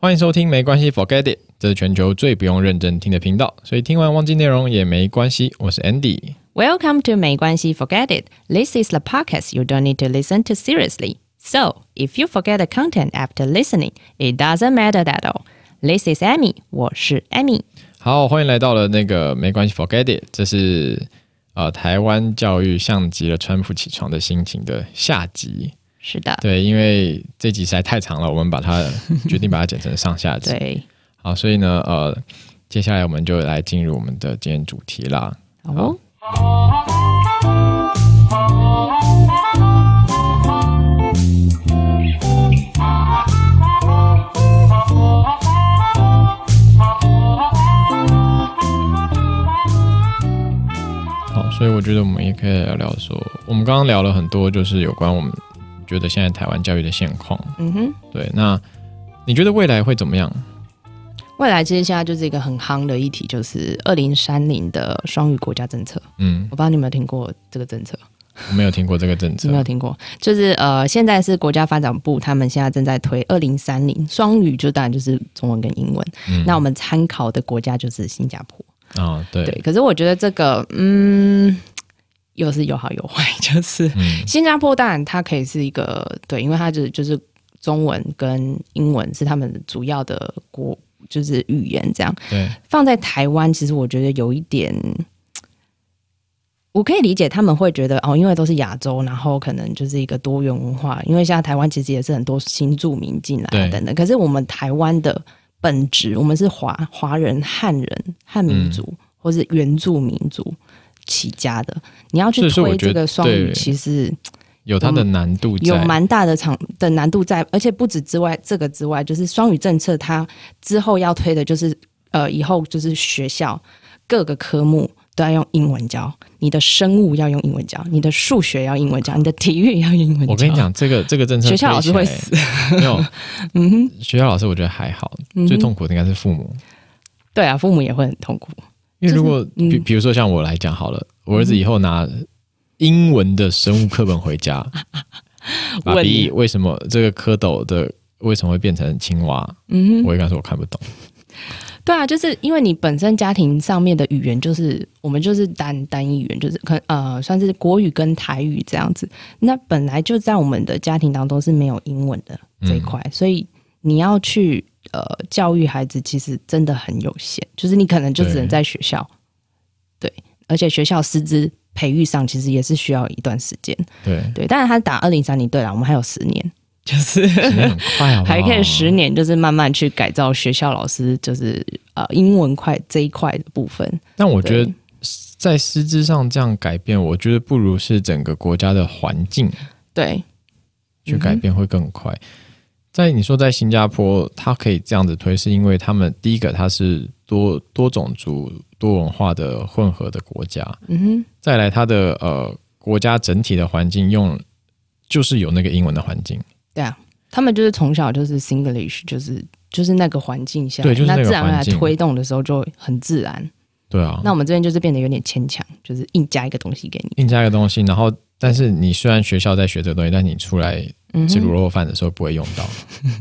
欢迎收听，没关系，Forget it，这是全球最不用认真听的频道，所以听完忘记内容也没关系。我是 Andy。 Welcome to 没关系 Forget It. This is the podcast you don't need to listen to seriously. So, if you forget the content after listening, it doesn't matter at all. This is Amy，我是 Amy。好，欢迎来到了那个没关系，Forget it，这是呃台湾教育像极了川普起床的心情的下集。 是的，对，因为这集实在太长了，我们把它决定把它剪成上下集。对，好，所以呢，呃，接下来我们就来进入我们的今天主题啦。好哦，好，所以我觉得我们也可以聊聊说，我们刚刚聊了很多，就是有关我们觉得现在台湾教育的现况。嗯哼，对，那你觉得未来会怎么样？未来其实现在就是一个很夯的议题，就是二零三零的双语国家政策。嗯我，不知道你有没有听过这个政策？我没有听过这个政策没。有听过，就是呃，现在是国家发展部，他们现在正在推二零三零双语，就当然就是中文跟英文。嗯那我们参考的国家就是新加坡。啊、对，对，可是我觉得这个，嗯，又是有好有坏，就是嗯新加坡当然它可以是一个对，因为它就就是中文跟英文是他们主要的国就是语言这样。对，放在台湾，其实我觉得有一点，我可以理解他们会觉得哦，因为都是亚洲，然后可能就是一个多元文化，因为现在台湾其实也是很多新住民进来等等。可是我们台湾的本质，我们是华华人、汉人、汉民族、或是原住民族起家的，你要去推这个双语，其实有它的难度在。有蛮大的场的难度在，而且不止之外，这个之外，就是双语政策，它之后要推的就是呃，以后就是学校各个科目都要用英文教，你的生物要用英文教，你的数学要英文教，你的体育也要用英文教。我跟你，讲，这个这个政策学校老师会死。没有，嗯哼，学校老师我觉得还好，最痛苦的应该是父母。对啊，父母也会很痛苦。因为如果嗯比比如说像我来讲好了，我儿子以后拿英文的生物课本回家，爸问比你为什么这个蝌蚪的为什么会变成青蛙？嗯哼，我会跟他说我看不懂。对啊，就是因为你本身家庭上面的语言就是我们就是单单一语言，就是可呃算是国语跟台语这样子。那本来就在我们的家庭当中是没有英文的这一块，所以你要去呃教育孩子，其实真的很有限，就是你可能就只能在学校，对，而且学校师资培育上其实也是需要一段时间，对，对。但是他打二零三零，对了，我们还有十年，就是快 还可以十年，就是慢慢去改造学校老师，就是呃英文块这一块的部分。但我觉得在师资上这样改变，我觉得不如是整个国家的环境对，去改变会更快。在你说在新加坡，它可以这样子推，是因为他们第一个它是多多种族、多文化的混合的国家，嗯哼，再来它的呃国家整体的环境用就是有那个英文的环境，对啊，他们就是从小就是 Singlish，就是就是那个环境下，对就是那自然而然推动的时候就很自然。对啊，那我们这边就是变得有点牵强，就是硬加一个东西给你。硬加一个东西，然后但是你虽然学校在学这个东西，但你出来吃卤肉饭的时候不会用到，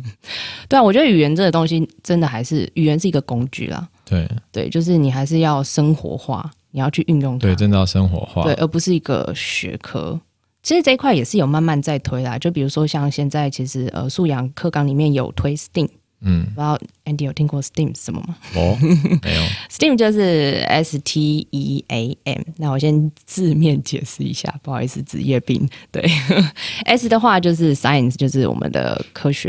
对啊，我觉得语言这个东西真的还是语言是一个工具啦。对对，就是你还是要生活化，你要去运用它。对，真的要生活化，对，而不是一个学科。其实这一块也是有慢慢在推啦，就比如说像现在其实呃素养课纲里面有推 STEAM，嗯，不知道 Andy 有听过 STEAM 是什么吗哦，没有？STEAM 就是 S T E A M。那我先字面解释一下，不好意思，职业病。对，S 的话就是 Science，就是我们的科学，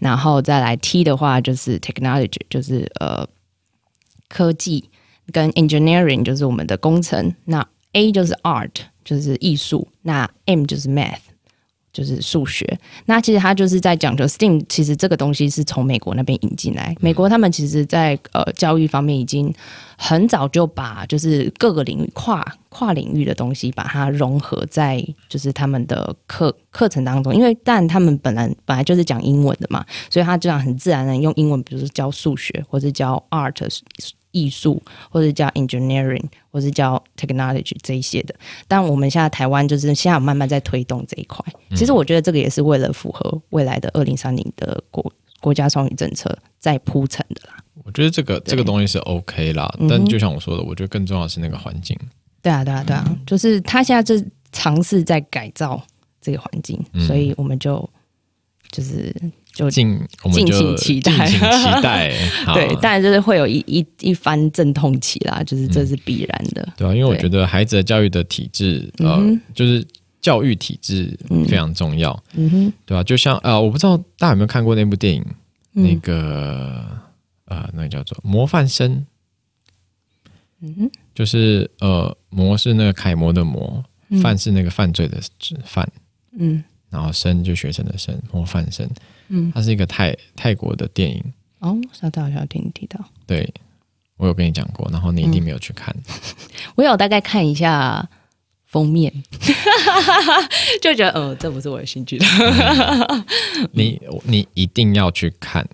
然后再来 T 的话就是 Technology，就是呃科技，跟 Engineering 就是我们的工程。那 A 就是 Art，就是艺术。那 M 就是 Math。就是数学，那其实他就是在讲，就 STEAM 其实这个东西是从美国那边引进来。美国他们其实在呃教育方面已经很早就把就是各个领域跨跨领域的东西把它融合在就是他们的课课程当中。因为但他们本来本来就是讲英文的嘛，所以他这样很自然的用英文，比如说教数学或者教 art 艺术，或者叫 engineering，或是叫 technology 这一些的。但我们现在台湾就是现在有慢慢在推动这一块。其实我觉得这个也是为了符合未来的二零三零的国国家双语政策在铺陈的啦。我觉得这个这个东西是 OK 啦，但就像我说的，我觉得更重要的是那个环境。对啊，对啊，对啊，就是他现在就尝试在改造这个环境，嗯所以我们就就是就敬我们就敬请期待敬请期待。好。对，当然就是会有一一一番阵痛期啦，就是这是必然的。对啊，因为我觉得孩子的教育的体制，呃，嗯就是教育体制非常重要，嗯哼，对吧、就像呃，我不知道大家有没有看过那部电影，嗯。那个呃，那个叫做《模范生》，嗯哼，就是呃，模是那个楷模的模，嗯。犯是那个犯罪的犯，嗯然后生就学生的生，模范生。嗯，它是一个泰泰国的电影，哦，上次好像有听你提到，对我有跟你讲过，然后你一定没有去看。我有大概看一下封面，就觉得呃，这不是我的兴趣的。你你一定要去看，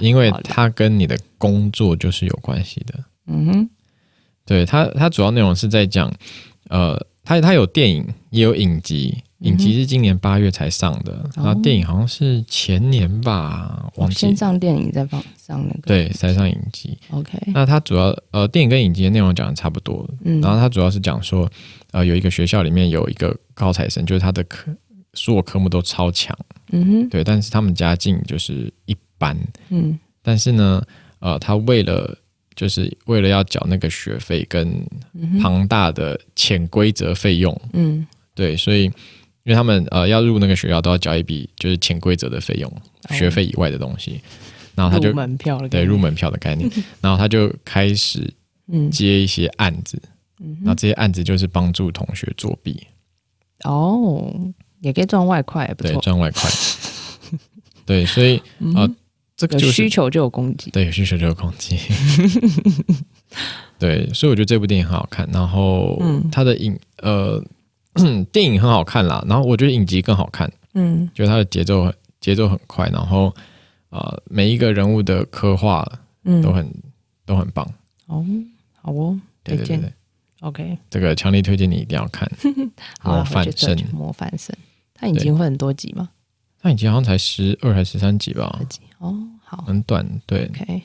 因为它跟你的工作就是有关系的。嗯哼，对它，它主要内容是在讲，呃，它它有电影也有影集，影集是今年八月才上的，然后电影好像是前年吧，忘记。先。上电影再放上那个，对，才上影集。，OK，那它主要呃，电影跟影集的内容讲的差不多，嗯。然后它主要是讲说，呃，有一个学校里面有一个高材生，就是他的科所有科目都超强，嗯哼，对，但是他们家境就是一般，嗯。但是呢，呃，他为了就是为了要缴那个学费跟庞大的潜规则费用，嗯。对，所以因为他们呃要入那个学校都要交一笔就是潜规则的费用，学费以外的东西，然后他就入门票了，对入门票的概念，然后他就开始嗯。接一些案子，然后这些案子就是帮助同学作弊，哦，也可以赚外快，不赚外快，对，所以呃，这个有就是需求就有供给，对，有需求就有攻击。对，所以我觉得这部电影很好看，然后嗯。它的影呃 电影很好看啦，然后我觉得影集更好看，嗯。觉得它的节奏节奏很快，然后呃每一个人物的刻画嗯，都很、都很棒。哦，好哦，推荐对对对对，，OK，这个强烈推荐你一定要看。好了，模范生。模范生，它已经会很多集吗？它影集好像才十二还是十三集吧。二，集哦，好。很短。对，，OK，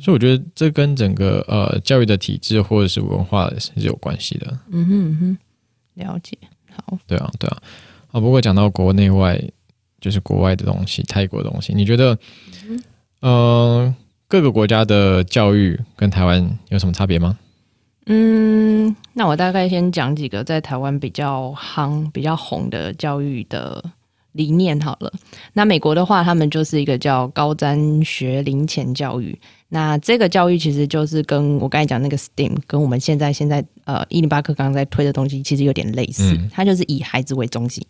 所以我觉得这跟整个呃教育的体制或者是文化是有关系的。嗯哼嗯哼，了解，好，对啊，对啊。啊，不过讲到国内外，就是国外的东西，泰国的东西，你觉得，呃，各个国家的教育跟台湾有什么差别吗？嗯，那我大概先讲几个在台湾比较夯、比较红的教育的理念好了。那美国的话，他们就是一个叫高瞻学龄前教育。那这个教育其实就是跟我刚才讲那个 STEAM，跟我们现在现在呃一零八课刚刚在推的东西其实有点类似。嗯它就是以孩子为中心，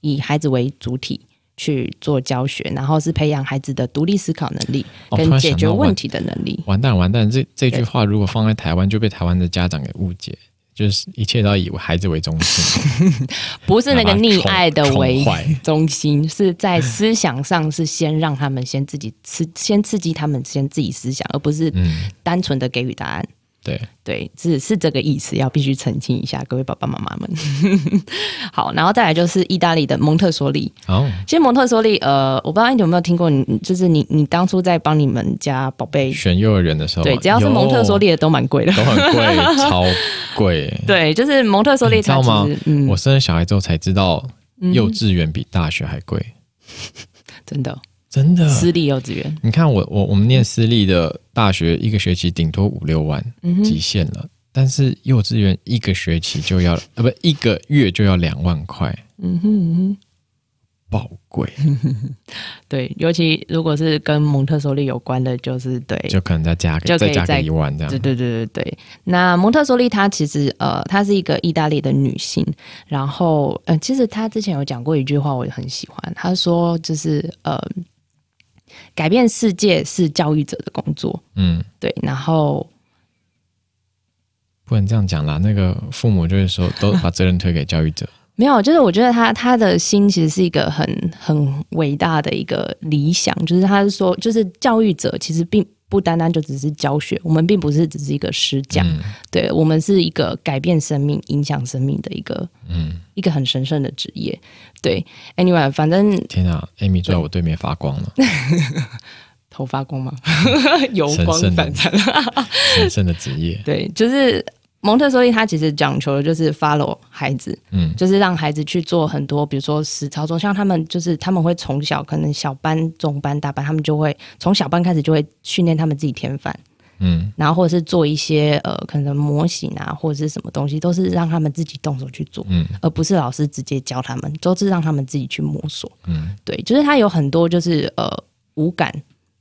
以孩子为主体去做教学，然后是培养孩子的独立思考能力跟解决问题的能力。完蛋完蛋，这这句话如果放在台湾，就被台湾的家长给误解，就是一切都要以孩子为中心，不是那个溺爱的为中心，是在思想上是先让他们先自己刺，先刺激他们先自己思想，而不是嗯，单纯的给予答案。对，对，是是这个意思，要必须澄清一下，各位爸爸妈妈们。好，然后再来就是意大利的蒙特梭利。哦，其实蒙特梭利，呃，我不知道你有没有听过，你就是你你当初在帮你们家宝贝，选幼儿园的时候，对，只要是蒙特梭利的都蛮贵的。都很贵，超贵。对，就是蒙特梭利，它你知道吗嗯我，生了小孩之后才知道，幼稚园比大学还贵，真的真的。私立幼稚园，你看我我我们念私立的大学，一个学期顶多五六万，嗯极限了。但是幼稚园一个学期就要，呃，不，一个月就要两万块，嗯哼嗯哼。爆贵，对，尤其如果是跟蒙特梭利有关的，就是对，就可能再加个就再再加个一万这样对。对对对对。那蒙特梭利她其实呃，她是一个意大利的女性，然后呃，其实她之前有讲过一句话，我也很喜欢，她说就是呃，改变世界是教育者的工作，嗯，对，然后不能这样讲啦。那个父母就是说，都把责任推给教育者。没有，就是我觉得他他的心其实是一个很很伟大的一个理想，就是他是说，就是教育者其实并不单单就只是教学，我们并不是只是一个师讲，嗯对我们是一个改变生命、影响生命的一个嗯，一个很神圣的职业。对，anyway，反正天啊，Amy 坐在我对面发光了，头发光吗？油光闪闪。神圣的职业。对，就是蒙特梭利，他其实讲求的就是 follow 孩子，嗯。就是让孩子去做很多，比如说实操作，像他们就是他们会从小可能小班、中班、大班，他们就会从小班开始就会训练他们自己添饭，嗯。然后或者是做一些呃可能模型啊或者是什么东西，都是让他们自己动手去做，嗯。而不是老师直接教他们，都是让他们自己去摸索。嗯。对，就是他有很多就是呃五感，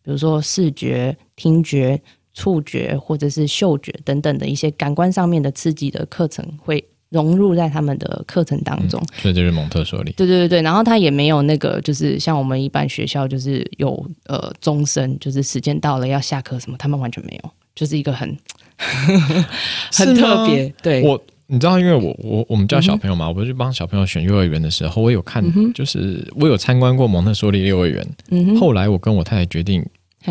比如说视觉、听觉、触觉或者是嗅觉等等的一些感官上面的刺激的课程会融入在他们的课程当中。所以这就是蒙特梭利。对对对对，然后他也没有那个，就是像我们一般学校就是有呃钟声，就是时间到了要下课什么，他们完全没有，就是一个很 很特别。对，我你知道，因为我我我们教小朋友嘛，我不是帮小朋友选幼儿园的时候，我有看，就是我有参观过蒙特梭利幼儿园。嗯，后来我跟我太太决定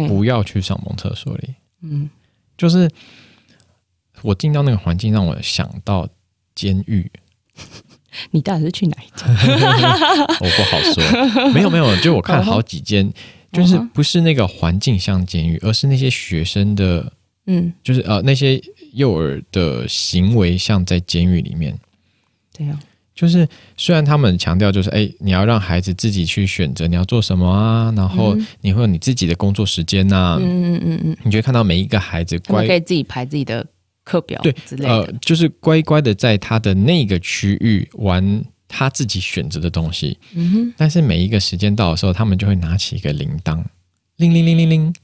不要去上蒙特梭利，嗯，就是我进到那个环境，让我想到监狱。你到底是去哪一间？我不好说，没有没有，就我看了好几间，就是不是那个环境像监狱，而是那些学生的，嗯，就是呃那些幼儿的行为像在监狱里面。对啊，就是虽然他们强调就是哎，你要让孩子自己去选择你要做什么啊，然后嗯。你会有你自己的工作时间呐、嗯嗯嗯。嗯，你就会看到每一个孩子乖可以自己排自己的课表对之类的。，呃就是乖乖的在他的那个区域玩他自己选择的东西。嗯哼，但是每一个时间到的时候，他们就会拿起一个铃铛，铃铃铃铃铃，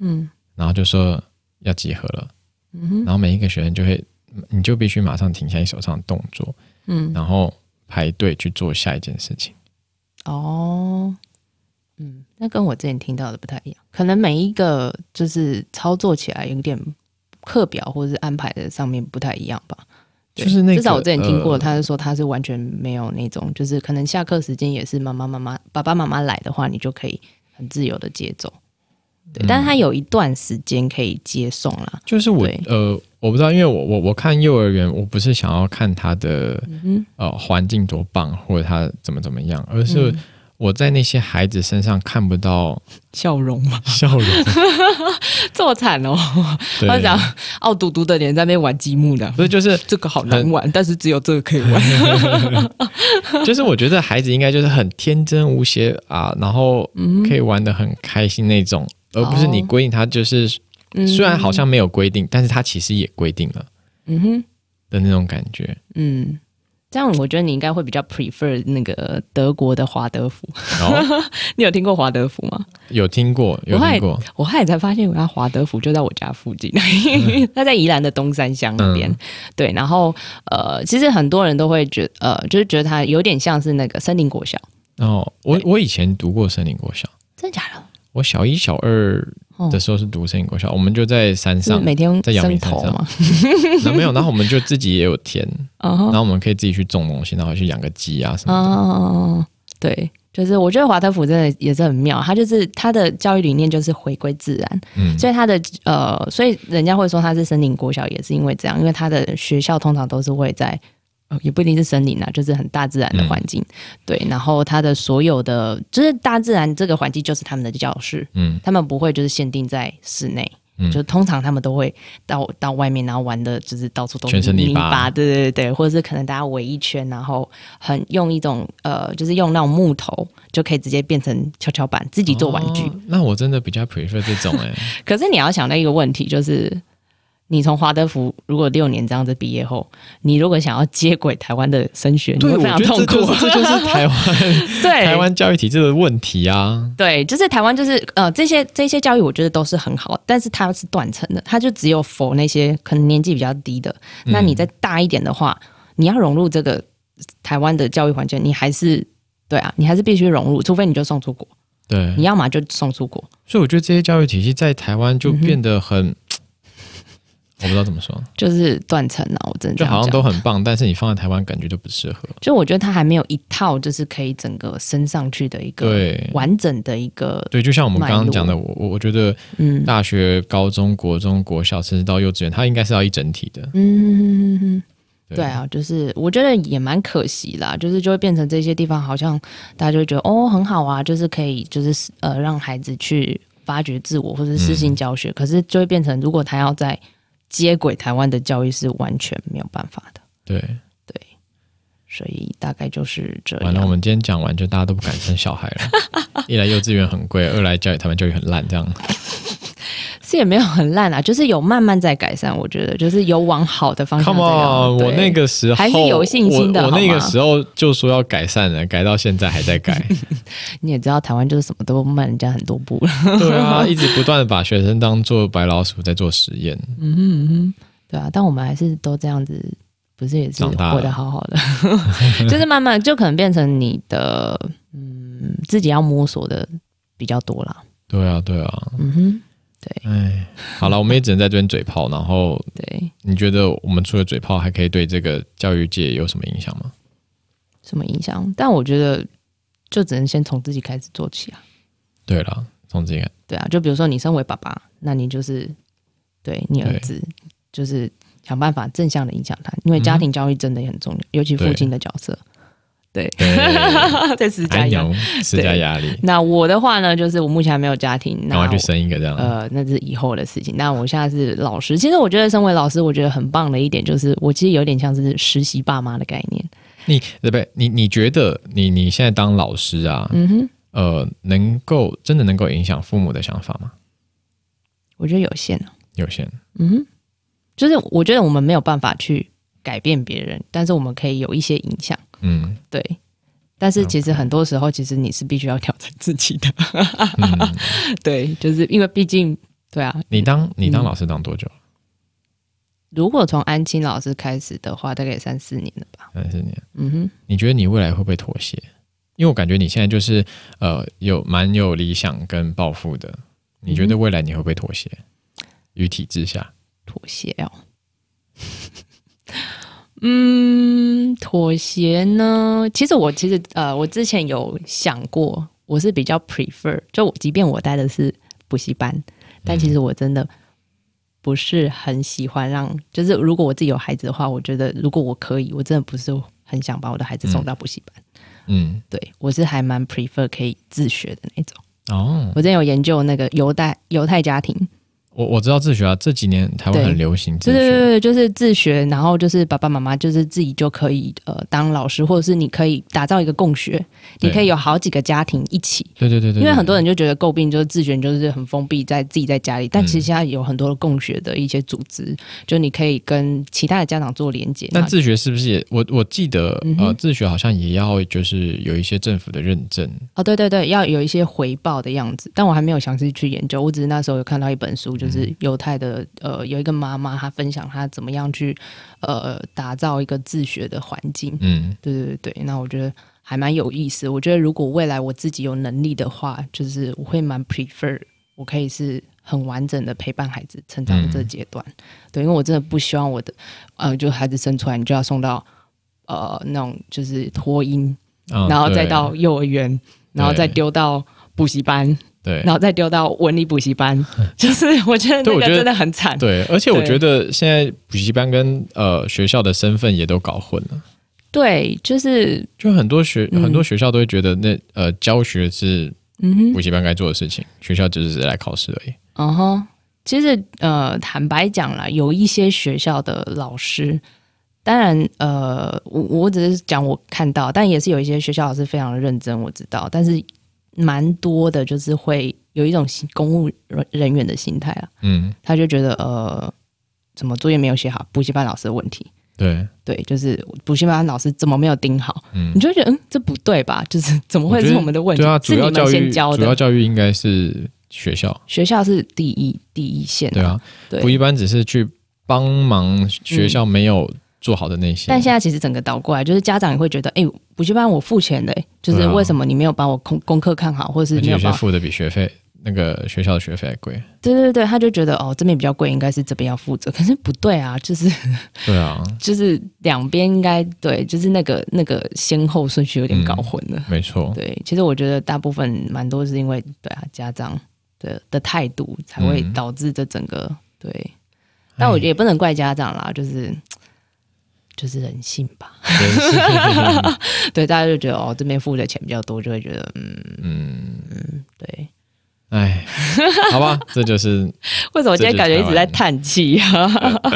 嗯。然后就说要集合了。嗯哼，然后每一个学生就会，你就必须马上停下你手上的动作，嗯，然后排队去做下一件事情。哦，嗯，那跟我之前听到的不太一样，可能每一个就是操作起来有点课表或者是安排的上面不太一样吧。就是那个至少我之前听过，呃他是说他是完全没有那种，就是可能下课时间也是妈妈妈妈爸爸妈妈来的话，你就可以很自由的接走。对，但是他有一段时间可以接送啦。就是我呃，我不知道，因为我我我看幼儿园，我不是想要看他的嗯呃环境多棒，或者他怎么怎么样，而是嗯我在那些孩子身上看不到 笑容嘛，笑容。这么惨哦！对他讲傲嘟嘟的脸在那边玩积木的，不是就是这个好难玩，但是只有这个可以玩。就是我觉得孩子应该就是很天真无邪啊，然后嗯可以玩的很开心那种，而不是你规定他就是、嗯虽然好像没有规定，但是他其实也规定了嗯哼，的那种感觉。嗯，这样我觉得你应该会比较 prefer 那个德国的华德福。哦，你有听过华德福吗？有听过，有听过，我后来才发现，原来华德福就在我家附近，他在宜兰的东山乡那边。嗯对，然后呃，其实很多人都会觉呃，就是觉得它有点像是那个森林国小，哦，我我以前读过森林国小，真的假的？我小一、小二的时候是读森林国小，我们就在山上，每天在阳生明山上头吗？然后没有，然后我们就自己也有田，然后我们可以自己去种东西，然后去养个鸡啊什么的。哦，对，就是我觉得华德福真的也是很妙，他就是他的教育理念就是回归自然，嗯，所以他的呃，所以人家会说他是森林国小，也是因为这样，因为他的学校通常都是会在。呃，也不一定是森林啦，就是很大自然的环境，对。然后它的所有的，就是大自然这个环境就是他们的教室，嗯他们不会就是限定在室内，嗯就通常他们都会到到外面，然后玩的就是到处都是泥巴对对对对，或者是可能大家围一圈，然后很用一种呃，就是用那种木头就可以直接变成跷跷板，自己做玩具。哦那我真的比较 prefer 这种哎、可是你要想到一个问题，就是你从华德福如果六年这样子毕业后，你如果想要接轨台湾的升学，你对，会非常痛苦。是这就是台湾 对台湾教育体制的问题啊。对，就是台湾就是呃这些这些教育，我觉得都是很好，但是它是断层的，它就只有否那些可能年纪比较低的。那你再大一点的话，你要融入这个台湾的教育环境，你还是对啊，你还是必须融入，除非你就送出国，对你，要么就送出国。所以我觉得这些教育体系在台湾就变得很，我不知道怎么说，就是断层啊，我真的就好像都很棒，但是你放在台湾感觉就不适合。就我觉得它还没有一套就是可以整个升上去的一个对。完整的一个对，就像我们刚刚讲的，我我我觉得嗯。大学、高中、国中、国小，甚至到幼稚园，它应该是要一整体的。嗯，对。啊，就是我觉得也蛮可惜啦，就是就会变成这些地方好像大家就会觉得哦很好啊，就是可以就是呃让孩子去发掘自我或者是私信教学，可是就会变成如果他要在接轨台湾的教育是完全没有办法的，对对，所以大概就是这样完了，我。们今天讲完，就大家都不敢生小孩了。一来幼稚园很贵，二来教育台湾教育很烂，这样。是也没有很烂啊，就是有慢慢在改善，我觉得就是有往好的方向 Come on，我那个时候还是有信心的我我那个时候就说要改善了，改到现在还在改。你也知道台湾就是什么都慢人家很多步了。对啊，一直不断的把学生当做白老鼠在做实验。嗯哼嗯哼，对啊，但我们还是都这样子，不是也是长大了活得好好的，就是慢慢就可能变成你的嗯自己要摸索的比较多啦。对啊，对啊。嗯哼，哎，好了，我们也只能在这边嘴炮。然后，对，你觉得我们除了嘴炮，还可以对这个教育界有什么影响吗？什么影响？但我觉得就只能先从自己开始做起啊。对了，从这个对啊，就比如说你身为爸爸，那你就是对你儿子就是想办法正向的影响他，因为家庭教育真的也很重要，尤其父亲的角色。对，对 在施加哎压力。施加压力，那我的话呢，就是我目前还没有家庭，那赶快去生一个这样。呃，那是以后的事情。那我现在是老师，其实我觉得身为老师，我觉得很棒的一点就是，我其实有点像是实习爸妈的概念。你对不对？你你觉得你你现在当老师啊，嗯哼，呃，能够真的能够影响父母的想法吗？我觉得有限啊。有限。嗯哼，就是我觉得我们没有办法去改变别人，但是我们可以有一些影响。嗯对，但是其实很多时候，其实你是必须要挑战自己的。嗯，对，就是因为毕竟，对啊，你当你当嗯老师当多久？如果从安青老师开始的话，大概也三四年了吧。三四年。嗯哼，你觉得你未来会不会妥协？因为我感觉你现在就是呃有蛮有理想跟抱负的，你觉得未来你会不会妥协？于体制下，妥协哦。嗯，妥协呢？其实我其实呃，我之前有想过，我是比较 prefer，就我即便我待的是补习班，但其实我真的不是很喜欢让，就是如果我自己有孩子的话，我觉得如果我可以，我真的不是很想把我的孩子送到补习班。嗯，对我是还蛮 prefer 可以自学的那种。哦，我之前有研究那个犹太犹太家庭，我我知道自学啊，这几年台湾很流行自学，对对对对，就是自学，然后就是爸爸妈妈就是自己就可以呃当老师，或者是你可以打造一个共学，你可以有好几个家庭一起。对对对对，因为很多人人就觉得诟病就是自学就是很封闭，在自己在家里，但嗯其实现在有很多的共学的一些组织，就你可以跟其他的家长做连接。那但自学是不是也我我记得嗯呃自学好像也要就是有一些政府的认证，哦，对对对，要有一些回报的样子，但我还没有详细去研究，我只是那时候有看到一本书，就是犹太的呃有一个妈妈，她分享她怎么样去呃打造一个自学的环境。嗯对对对对，那我觉得还蛮有意思。我觉得如果未来我自己有能力的话，就是我会蛮 prefer 我可以是很完整的陪伴孩子成长的这个阶段。对，因为我真的不希望我的呃，就孩子生出来你就要送到呃那种就是托婴，啊然后再到幼儿园，然后再丢到补习班，对然后再丢到文理补习班，就是我觉得那个真的很惨。对，而且我觉得现在补习班跟呃学校的身份也都搞混了。对，就是就很多学、嗯很多学校都会觉得那呃教学是嗯哼。补习班该做的事情，学校只是来考试而已。嗯哼，其实呃，坦白讲啦，有一些学校的老师，当然呃，我我只是讲我看到，但也是有一些学校老师非常的认真，我知道，但是蛮多的，就是会有一种心公务人人员的心态啊，嗯，他就觉得呃，怎么作业没有写好，补习班老师的问题。对，对，就是补习班老师怎么没有盯好，嗯。你，就会觉得嗯，这不对吧？就是怎么会是我们的问题？对啊，主要教育先教主要，教育应该是学校，学校是第一第一线、对啊，对。补习班只是去帮忙学校没有做好的那些。但现在其实整个倒过来，就是家长也会觉得，哎、补习班我付钱的、就是为什么你没有把我功功课看好，或者是付的比学费那个学校的学费还贵。对对对，他就觉得哦这边比较贵，应该是这边要负责，可是不对啊，就是 对啊，就是两边应该对，就是那个那个先后顺序有点搞混了。没错，对，其实我觉得大部分蛮多是因为对啊家长的的态度才会嗯。导致这整个、对，但我觉得也不能怪家长啦，就是就是人性吧。对，大家就觉得哦这边付的钱比较多，就会觉得嗯嗯，对。哎，好吧，这就是 为什么今天感觉一直在叹气啊？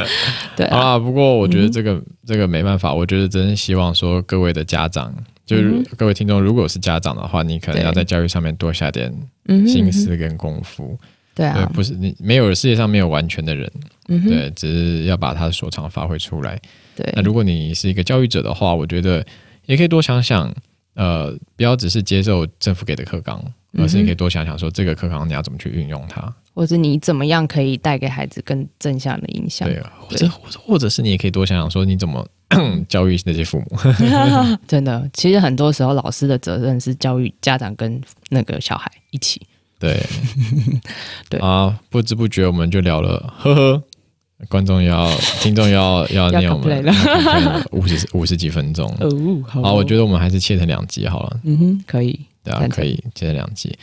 对啊，不过我觉得这个、这个没办法，我觉得真希望说各位的家长，就是各位听众，如果是家长的话，你可能要在教育上面多下点心思跟功夫。对，对啊，不是你没有世界上没有完全的人，嗯，对，只是要把他的所长发挥出来。对那如果你是一个教育者的话，我觉得也可以多想想，呃，不要只是接受政府给的课纲，而是你可以多想想说这个课纲你要怎么去运用它。或者你怎么样可以带给孩子更正向的影响？对，或者或者或者是你也可以多想想说你怎么 教育那些父母。真的，其实很多时候老师的责任是教育家长跟那个小孩一起。对，对啊，不知不觉我们就聊了，呵呵。观众要，听众要要 要念我们五十 五十几分钟。哦，好好，我觉得我们还是切成两集好了。嗯哼，可以。对啊，可以切成两集。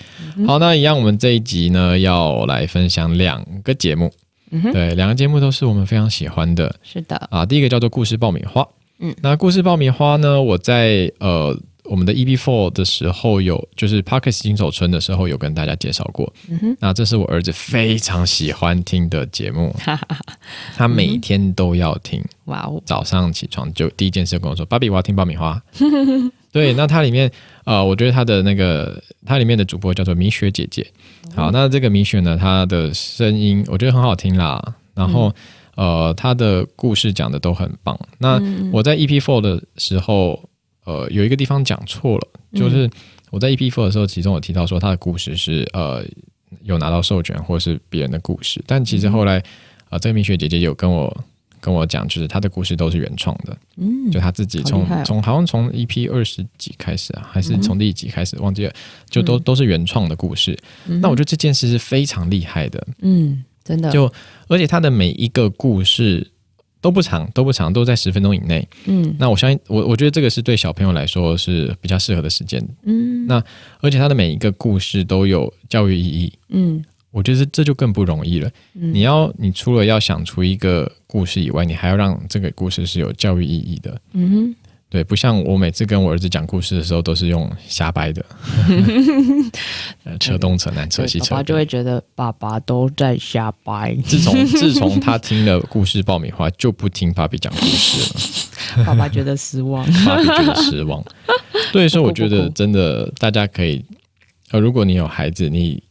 好，那一样，我们这一集呢要来分享两个节目，嗯哼，对，两个节目都是我们非常喜欢的是的，啊。第一个叫做故事爆米花，嗯，那故事爆米花呢，我在呃我们的 EP Four 的时候有，就是 Parkes 新手村的时候有跟大家介绍过。嗯哼，那这是我儿子非常喜欢听的节目，他每天都要听。哇哦，早上起床就第一件事跟我说：“芭比，我要听爆米花。”对，那它里面呃，我觉得它的那个它里面的主播叫做米雪姐姐。好，那这个米雪呢，她的声音我觉得很好听啦。然后、呃，她的故事讲的都很棒。那我在 EP Four 的时候，呃，有一个地方讲错了，就是我在 EP Four 的时候，其中有提到说他的故事是呃有拿到授权或是别人的故事，但其实后来呃，这个蜜雪姐姐有跟我。跟我讲，就是她的故事都是原创的，嗯，就她自己从从好像从 EP 二十几开始啊，还是从第几集开始忘记了，就都都是原创的故事。那我觉得这件事是非常厉害的，嗯，真的，就而且她的每一个故事都不长，都不长，都在十分钟以内。嗯那我相信，我我觉得这个是对小朋友来说是比较适合的时间，嗯那而且他的每一个故事都有教育意义。嗯我觉得这就更不容易了。你要，你除了要想出一个故事以外，你还要让这个故事是有教育意义的。嗯哼，对，不像我每次跟我儿子讲故事的时候，都是用瞎掰的，呃扯东扯南扯西扯北。爸爸就会觉得爸爸都在瞎掰，自从自从他听了故事爆米花，就不听爸比讲故事了，爸爸觉得失望。爸比觉得失望。对，所以我觉得真的大家可以，呃，如果你有孩子，你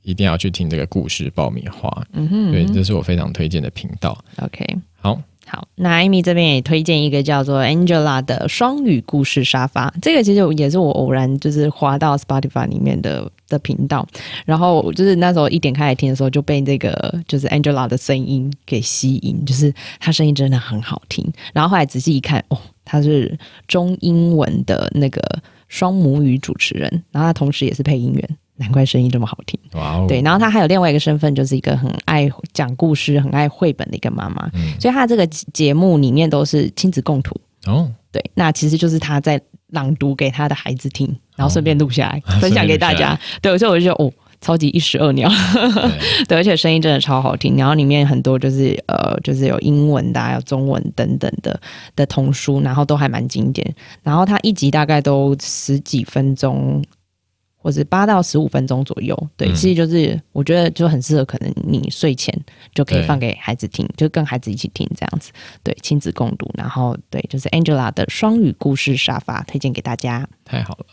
一定要去听这个故事爆米花。嗯哼，对，这是我非常推荐的频道。OK，好，好，那艾米这边也推荐一个叫做 Angela 的双语故事沙发，这个其实也是我偶然就是滑到 Spotify 里面的的频道，然后就是那时候一点开来听的时候就被这个就是 Angela 的声音给吸引，就是她声音真的很好听，然后后来仔细一看，哦，她是中英文的那个双母语主持人，然后她同时也是配音员。难怪声音这么好听。哇哦，对，然后她还有另外一个身份，就是一个很爱讲故事、很爱绘本的一个妈妈。嗯所以她这个节目里面都是亲子共读。哦，对，那其实就是她在朗读给她的孩子听，然后顺便录下来、哦分享给大家。对，所以我就觉得哦。超级一石二鸟，对 对，而且声音真的超好听。然后里面很多就是呃，就是有英文的、啊，有中文等等的的童书，然后都还蛮经典。然后它一集大概都十几分钟，或者八到十五分钟左右。对，嗯其实就是我觉得就很适合，可能你睡前就可以放给孩子听，就跟孩子一起听这样子。对，亲子共读。然后对，就是 Angela 的双语故事沙发推荐给大家。太好了。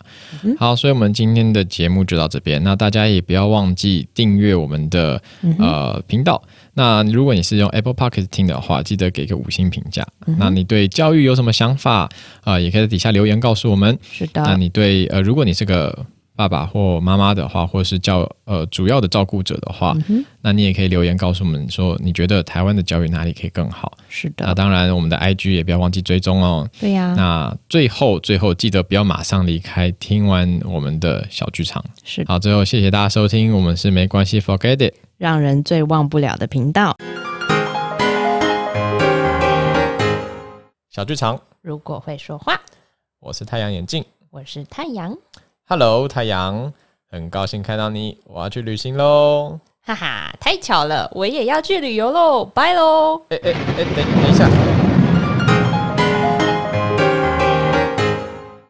嗯好，所以我们今天的节目就到这边。那大家也不要忘记订阅我们的、嗯呃频道。那如果你是用 Apple Podcast 听的话，记得给个五星评价。嗯那你对教育有什么想法啊、呃也可以在底下留言告诉我们。是的，那你对呃，如果你是个爸爸或妈妈的话，或是教呃主要的照顾者的话，那你也可以留言告诉我们说，你觉得台湾的教育哪里可以更好？是的，那当然，我们的 IG 也不要忘记追踪哦。对呀，那最后最后记得不要马上离开，听完我们的小剧场。是好，最后谢谢大家收听，我们是没关系，Forget it，让人最忘不了的频道。小剧场，如果会说话，我是太阳眼镜。我是太阳，Hello，太阳，很高兴看到你，我要去旅行喽！哈哈，太巧了，我也要去旅游喽，拜喽！哎哎哎，等等一下。